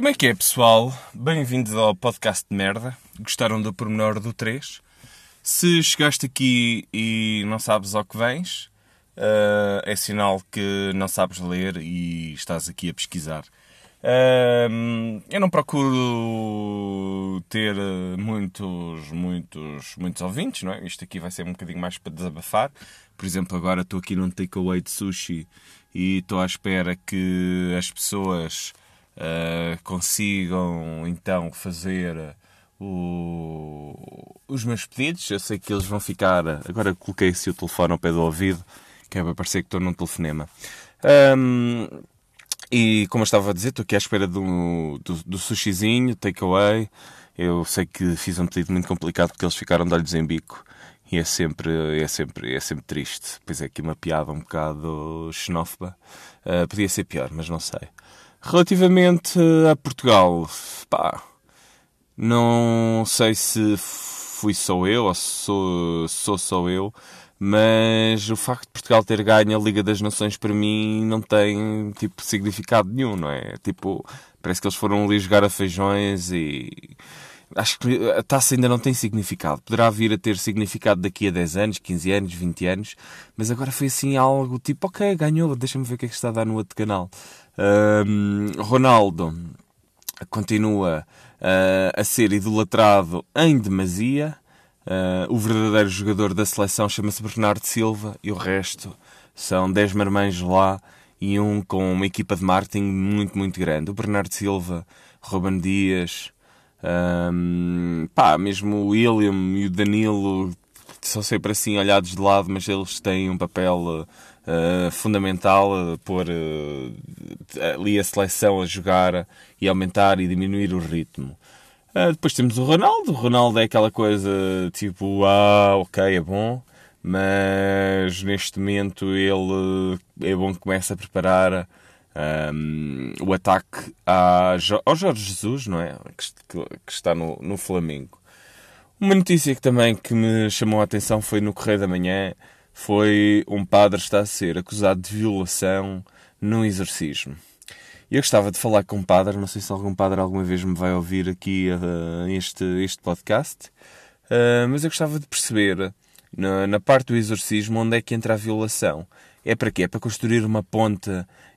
Como é que é, pessoal? Bem-vindos ao podcast de merda. Gostaram do pormenor do 3? Se chegaste aqui e não sabes ao que vens, uh, é sinal que não sabes ler e estás aqui a pesquisar. Uh, eu não procuro ter muitos, muitos, muitos ouvintes, não é? Isto aqui vai ser um bocadinho mais para desabafar. Por exemplo, agora estou aqui num takeaway de sushi e estou à espera que as pessoas uh, consigam então fazer o, os meus pedidos. Eu sei que eles vão ficar. Agora coloquei se o telefone ao pé do ouvido, que é para parecer que estou num telefonema. Um, e como eu estava a dizer, estou aqui à espera do, do, do sushizinho, takeaway. Eu sei que fiz um pedido muito complicado porque eles ficaram de olhos em bico. E é sempre, é sempre, é sempre triste. Pois é aqui uma piada um bocado xenófoba. Uh, podia ser pior, mas não sei. Relativamente a Portugal, pá, não sei se fui só eu ou sou, sou só eu, mas o facto de Portugal ter ganho a Liga das Nações para mim não tem tipo significado nenhum, não é? Tipo, parece que eles foram ali jogar a feijões e acho que a taça ainda não tem significado. Poderá vir a ter significado daqui a 10 anos, 15 anos, 20 anos, mas agora foi assim algo tipo, ok, ganhou, deixa-me ver o que é que está a dar no outro canal. Um, Ronaldo continua uh, a ser idolatrado em demasia. Uh, o verdadeiro jogador da seleção chama-se Bernardo Silva e o resto são 10 marmães lá e um com uma equipa de marketing muito, muito grande. O Bernardo Silva, Ruben Dias, um, pá, mesmo o William e o Danilo são sempre assim olhados de lado, mas eles têm um papel uh, fundamental uh, pôr uh, ali a seleção a jogar e aumentar e diminuir o ritmo. Uh, depois temos o Ronaldo. O Ronaldo é aquela coisa tipo, ah, ok, é bom, mas neste momento ele é bom que comece a preparar um, o ataque à, ao Jorge Jesus, não é? Que, que está no, no Flamengo. Uma notícia que também que me chamou a atenção foi no Correio da Manhã, foi um padre está a ser acusado de violação num exorcismo. Eu gostava de falar com um padre, não sei se algum padre alguma vez me vai ouvir aqui uh, este, este podcast, uh, mas eu gostava de perceber, na, na parte do exorcismo, onde é que entra a violação. É para quê? É para construir uma ponte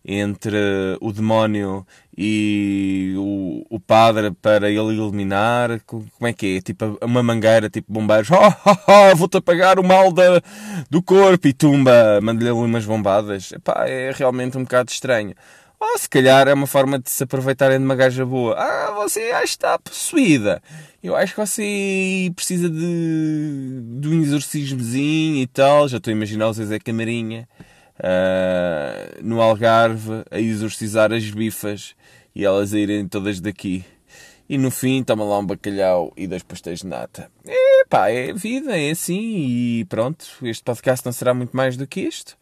entre o demónio e o, o padre para ele eliminar? Como é que é? Tipo uma mangueira, tipo bombeiros. Oh, oh, oh vou-te apagar o mal da, do corpo e tumba, manda-lhe umas bombadas. Epá, é realmente um bocado estranho. Ou se calhar é uma forma de se aproveitarem de uma gaja boa. Ah, você que está possuída. Eu acho que você precisa de, de um exorcismozinho e tal. Já estou a imaginar o Zezé Camarinha uh, no Algarve a exorcizar as bifas e elas a irem todas daqui. E no fim toma lá um bacalhau e dois pastéis de nata. E pá, é vida, é assim e pronto. Este podcast não será muito mais do que isto.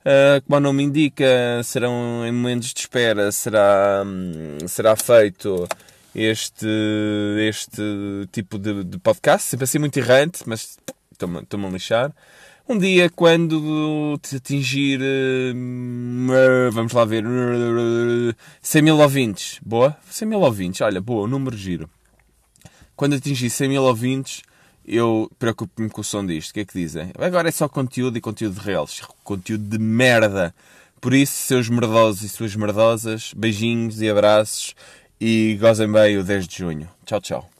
Uh, como o nome indica, serão em momentos de espera, será, hum, será feito este, este tipo de, de podcast, sempre assim muito errante, mas estou-me a lixar. Um dia, quando te atingir. Uh, vamos lá ver. 100 mil ouvintes. Boa? 100 mil ouvintes. Olha, boa, número giro. Quando atingir 100 mil ouvintes, eu preocupo-me com o som disto. O que é que dizem? Agora é só conteúdo e conteúdo de reais. Conteúdo de merda. Por isso, seus merdosos e suas merdosas, beijinhos e abraços e gozem bem o 10 de junho. Tchau, tchau.